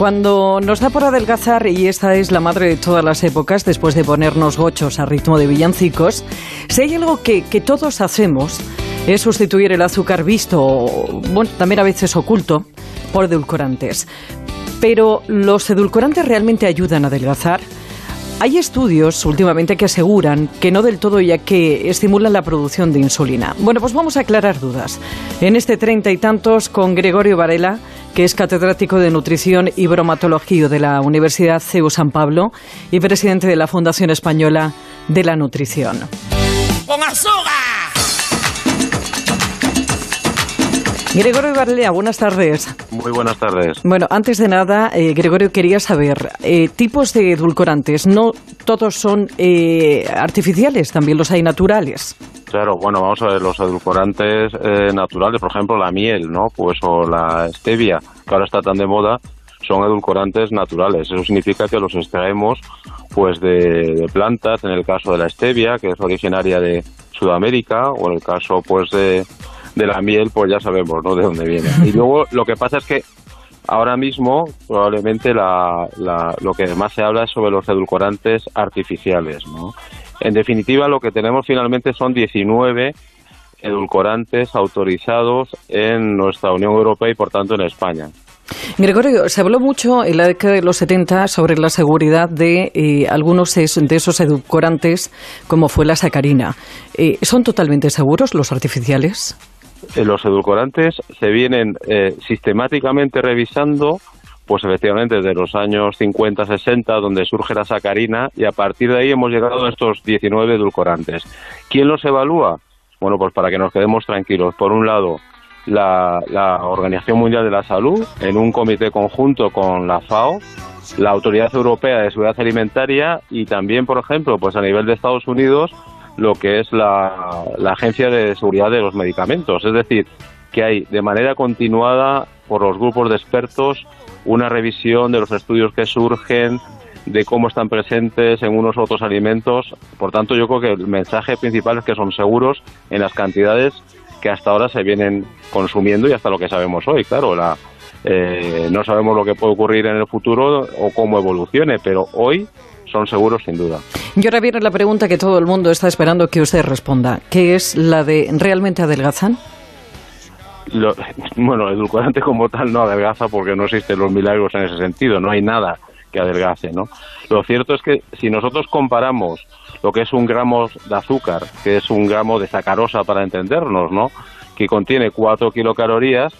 Cuando nos da por adelgazar, y esta es la madre de todas las épocas, después de ponernos gochos a ritmo de villancicos, si hay algo que, todos hacemos es sustituir el azúcar visto, bueno, también a veces oculto, por edulcorantes. Pero ¿los edulcorantes realmente ayudan a adelgazar? Hay estudios últimamente que aseguran que no del todo ya que estimulan la producción de insulina. Bueno, pues vamos a aclarar dudas. En este treinta y tantos con Gregorio Varela, que es catedrático de nutrición y bromatología de la Universidad CEU San Pablo y presidente de la Fundación Española de la Nutrición. ¡Con azúcar! Gregorio Varela, buenas tardes. Muy buenas tardes. Bueno, antes de nada, eh, Gregorio, quería saber, eh, tipos de edulcorantes, no todos son eh, artificiales, también los hay naturales. Claro, bueno, vamos a ver, los edulcorantes naturales, por ejemplo, la miel, ¿no? Pues o la stevia, que ahora está tan de moda, son edulcorantes naturales. Eso significa que los extraemos pues de, plantas, en el caso de la stevia, que es originaria de Sudamérica, o en el caso pues de de la miel, pues ya sabemos, ¿no? De dónde viene. Y luego lo que pasa es que ahora mismo probablemente la, lo que más se habla es sobre los edulcorantes artificiales, ¿no? En definitiva, lo que tenemos finalmente son 19 edulcorantes autorizados en nuestra Unión Europea y por tanto en España. Gregorio, se habló mucho en la década de los 70 sobre la seguridad de eh, algunos de esos edulcorantes, como fue la sacarina. Eh, ¿Son totalmente seguros los artificiales? Eh, los edulcorantes se vienen eh, sistemáticamente revisando, pues efectivamente desde los años 50, 60, donde surge la sacarina, y a partir de ahí hemos llegado a estos 19 edulcorantes. ¿Quién los evalúa? Bueno, pues para que nos quedemos tranquilos. Por un lado, la, la Organización Mundial de la Salud, en un comité conjunto con la FAO, la Autoridad Europea de Seguridad Alimentaria y también, por ejemplo, pues a nivel de Estados Unidos, lo que es la, Agencia de Seguridad de los Medicamentos. Es decir, que hay de manera continuada por los grupos de expertos una revisión de los estudios que surgen, de cómo están presentes en unos u otros alimentos. Por tanto, yo creo que el mensaje principal es que son seguros en las cantidades que hasta ahora se vienen consumiendo y hasta lo que sabemos hoy. Claro, la, eh, no sabemos lo que puede ocurrir en el futuro o cómo evolucione, pero hoy son seguros sin duda. Y ahora viene la pregunta que todo el mundo está esperando que usted responda, que es la de ¿realmente adelgazan? Bueno, el edulcorante como tal no adelgaza porque no existen los milagros en ese sentido, no hay nada que adelgace, ¿no? Lo cierto es que si nosotros comparamos lo que es un gramo de azúcar, que es un gramo de sacarosa para entendernos, ¿no? Que contiene 4 kilocalorías,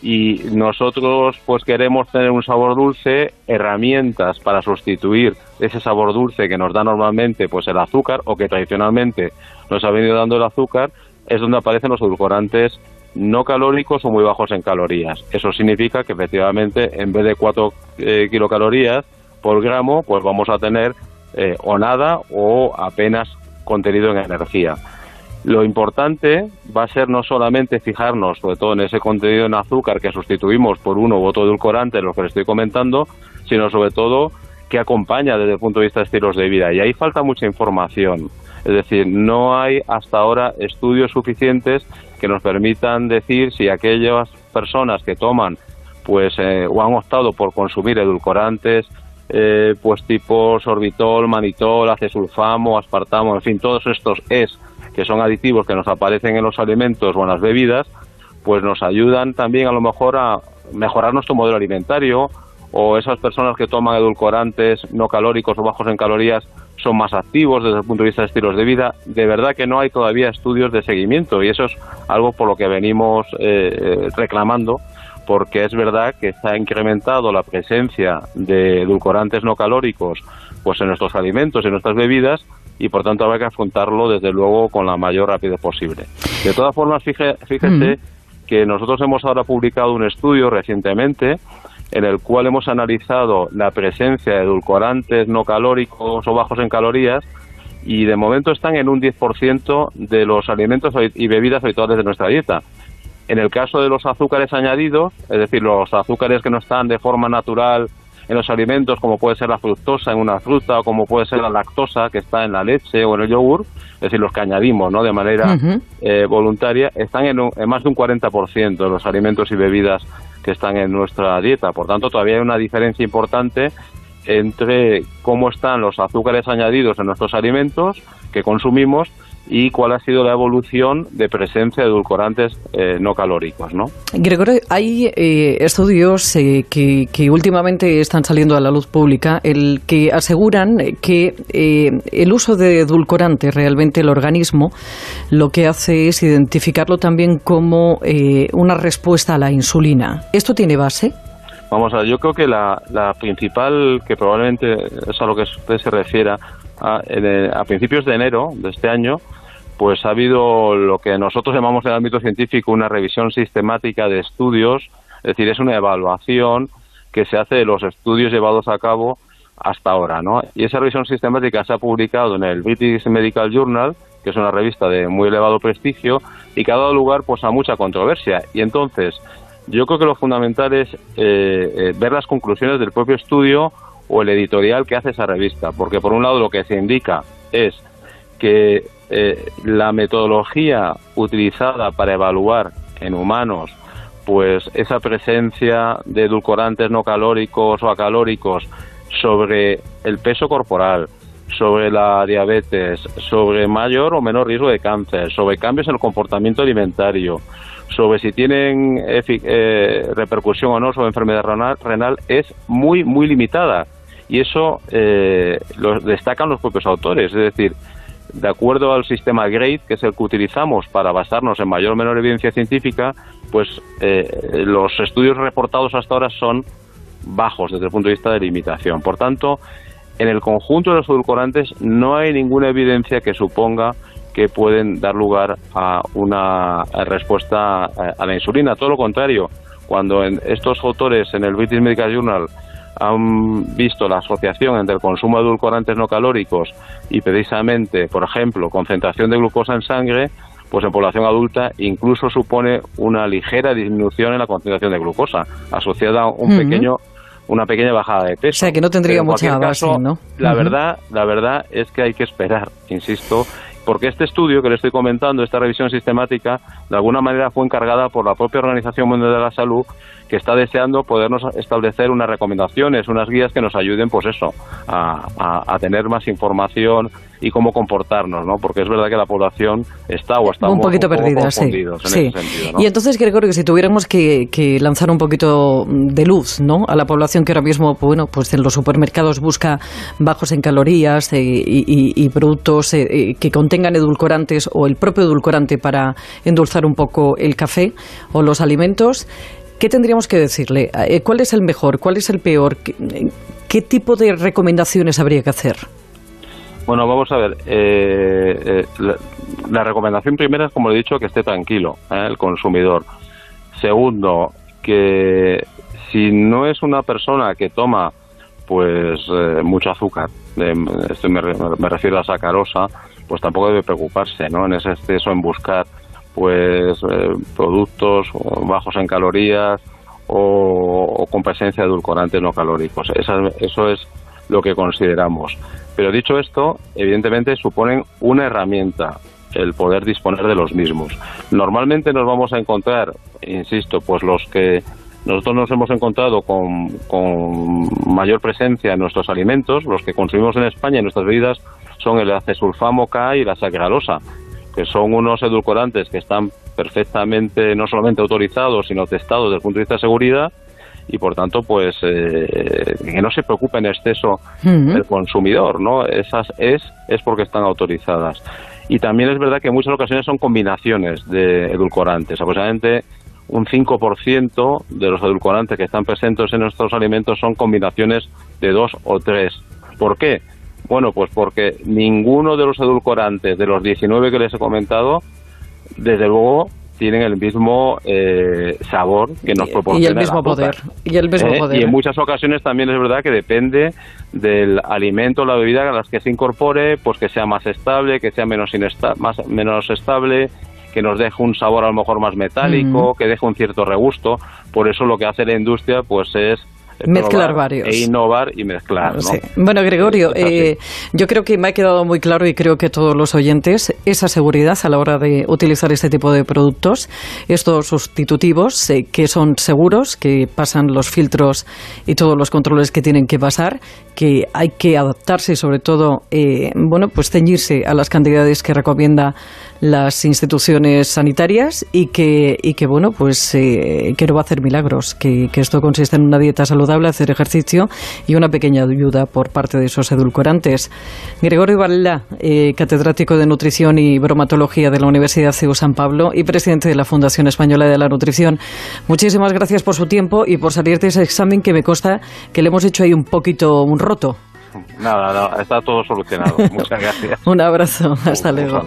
y nosotros pues queremos tener un sabor dulce, herramientas para sustituir ese sabor dulce que nos da normalmente pues el azúcar o que tradicionalmente nos ha venido dando el azúcar, es donde aparecen los edulcorantes no calóricos o muy bajos en calorías. Eso significa que efectivamente en vez de 4 eh, kilocalorías por gramo, pues vamos a tener eh, o nada o apenas contenido en energía. Lo importante va a ser no solamente fijarnos, sobre todo en ese contenido en azúcar que sustituimos por uno u otro edulcorante, lo que les estoy comentando, sino sobre todo que acompaña desde el punto de vista de estilos de vida. Y ahí falta mucha información. Es decir, no hay hasta ahora estudios suficientes que nos permitan decir si aquellas personas que toman pues eh, o han optado por consumir edulcorantes eh, pues tipo sorbitol, manitol, acesulfamo, aspartamo, en fin, todos estos es que son aditivos que nos aparecen en los alimentos o en las bebidas, pues nos ayudan también a lo mejor a mejorar nuestro modelo alimentario o esas personas que toman edulcorantes no calóricos o bajos en calorías son más activos desde el punto de vista de estilos de vida. De verdad que no hay todavía estudios de seguimiento y eso es algo por lo que venimos eh, reclamando porque es verdad que está incrementado la presencia de edulcorantes no calóricos pues en nuestros alimentos, en nuestras bebidas y por tanto habrá que afrontarlo desde luego con la mayor rapidez posible. De todas formas, fíjese, que nosotros hemos ahora publicado un estudio recientemente en el cual hemos analizado la presencia de edulcorantes no calóricos o bajos en calorías y de momento están en un 10% de los alimentos y bebidas habituales de nuestra dieta. En el caso de los azúcares añadidos, es decir, los azúcares que no están de forma natural en los alimentos, como puede ser la fructosa en una fruta o como puede ser la lactosa que está en la leche o en el yogur, es decir, los que añadimos ¿no? de manera eh, voluntaria, están en, más de un 40% de los alimentos y bebidas que están en nuestra dieta. Por tanto, todavía hay una diferencia importante entre cómo están los azúcares añadidos en nuestros alimentos que consumimos y cuál ha sido la evolución de presencia de edulcorantes eh, no calóricos. ¿no? Gregorio, hay eh, estudios eh, que, que, últimamente están saliendo a la luz pública el que aseguran que el uso de edulcorantes realmente el organismo lo que hace es identificarlo también como una respuesta a la insulina. ¿Esto tiene base? Vamos a ver, yo creo que la, la principal, que probablemente es a lo que usted se refiera, a, a principios de enero de este año, pues ha habido lo que nosotros llamamos en el ámbito científico una revisión sistemática de estudios, es decir, es una evaluación que se hace de los estudios llevados a cabo hasta ahora, ¿no? Y esa revisión sistemática se ha publicado en el British Medical Journal, que es una revista de muy elevado prestigio y que ha dado lugar pues a mucha controversia. Y entonces, yo creo que lo fundamental es eh, eh, ver las conclusiones del propio estudio o el editorial que hace esa revista, porque por un lado lo que se indica es que eh, la metodología utilizada para evaluar en humanos pues esa presencia de edulcorantes no calóricos o acalóricos sobre el peso corporal, sobre la diabetes, sobre mayor o menor riesgo de cáncer, sobre cambios en el comportamiento alimentario, sobre si tienen eh, repercusión o no sobre enfermedad renal, es muy, muy limitada. Y eso eh, lo destacan los propios autores. Es decir, de acuerdo al sistema GRADE, que es el que utilizamos para basarnos en mayor o menor evidencia científica, pues eh, los estudios reportados hasta ahora son bajos desde el punto de vista de limitación. Por tanto, en el conjunto de los edulcorantes no hay ninguna evidencia que suponga que pueden dar lugar a una respuesta a la insulina. Todo lo contrario, cuando en estos autores en el British Medical Journal han visto la asociación entre el consumo de edulcorantes no calóricos y precisamente, por ejemplo, concentración de glucosa en sangre, pues en población adulta incluso supone una ligera disminución en la concentración de glucosa, asociada a un pequeño una pequeña bajada de peso. O sea, que no tendría mucha base, ¿no? La verdad, la verdad es que hay que esperar, insisto, porque este estudio que le estoy comentando, esta revisión sistemática, de alguna manera fue encargada por la propia Organización Mundial de la Salud que está deseando podernos establecer unas recomendaciones, unas guías que nos ayuden, pues eso, a, tener más información y cómo comportarnos, ¿no? Porque es verdad que la población está o está un poquito perdida, sí. sí. Y entonces que si tuviéramos que, lanzar un poquito de luz, ¿no? A la población que ahora mismo, bueno, pues en los supermercados busca bajos en calorías eh, y, productos eh, eh, que contengan edulcorantes o el propio edulcorante para endulzar un poco el café o los alimentos. ¿Qué tendríamos que decirle? ¿Cuál es el mejor? ¿Cuál es el peor? ¿Qué, tipo de recomendaciones habría que hacer? Bueno, vamos a ver. Eh, eh, la, recomendación primera es, como he dicho, que esté tranquilo el consumidor. Segundo, que si no es una persona que toma pues mucho azúcar, esto me, me, refiero a sacarosa, pues tampoco debe preocuparse ¿no? en ese exceso en buscar pues eh, productos bajos en calorías o, con presencia de edulcorantes no calóricos. eso es lo que consideramos. Pero dicho esto, evidentemente suponen una herramienta el poder disponer de los mismos. Normalmente nos vamos a encontrar, insisto, pues los que nosotros nos hemos encontrado con, con mayor presencia en nuestros alimentos, los que consumimos en España en nuestras bebidas son el acesulfamo K y la sacaralosa que son unos edulcorantes que están perfectamente no solamente autorizados, sino testados desde el punto de vista de seguridad y por tanto pues eh, que no se preocupe en exceso el consumidor, ¿no? Esas es es porque están autorizadas. Y también es verdad que en muchas ocasiones son combinaciones de edulcorantes, aproximadamente un 5% de los edulcorantes que están presentes en nuestros alimentos son combinaciones de dos o tres. ¿Por qué? Bueno, pues porque ninguno de los edulcorantes de los 19 que les he comentado, desde luego tienen el mismo eh, sabor que nos proporciona y el mismo poder y el mismo eh, poder. y en muchas ocasiones también es verdad que depende del alimento la bebida a las que se incorpore pues que sea más estable que sea menos más menos estable que nos deje un sabor a lo mejor más metálico que deje un cierto regusto. Por eso lo que hace la industria pues es mezclar varios. E innovar y mezclar. ¿no? Bueno, Gregorio, eh, yo creo que me ha quedado muy claro y creo que todos los oyentes, esa seguridad a la hora de utilizar este tipo de productos, estos sustitutivos eh, que son seguros, que pasan los filtros y todos los controles que tienen que pasar, que hay que adaptarse y sobre todo, eh, bueno, pues ceñirse a las cantidades que recomienda las instituciones sanitarias y que, y que bueno, pues eh, que no va a hacer milagros, que, que, esto consiste en una dieta saludable, hacer ejercicio y una pequeña ayuda por parte de esos edulcorantes. Gregorio Varela, eh, catedrático de Nutrición y Bromatología de la Universidad CEU San Pablo y presidente de la Fundación Española de la Nutrición, muchísimas gracias por su tiempo y por salir de ese examen que me consta que le hemos hecho ahí un poquito un roto. Nada, no, está todo solucionado. Muchas gracias. Un abrazo, hasta luego.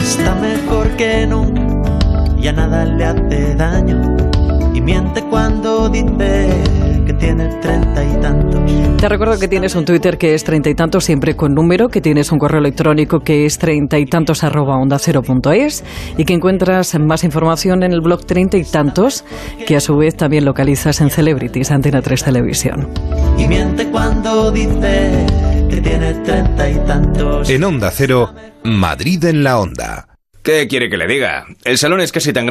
Está mejor que nunca, ya nada le hace daño. Y miente cuando dice que tiene treinta y tantos. Te recuerdo que tienes un Twitter que es treinta y tantos, siempre con número, que tienes un correo electrónico que es treinta y tantos arroba onda cero punto es y que encuentras más información en el blog treinta y tantos, que a su vez también localizas en Celebrities, Antena 3 Televisión. Y miente cuando dice que tiene treinta y tantos. En Onda Cero, Madrid en la Onda. ¿Qué quiere que le diga? El salón es casi tan grande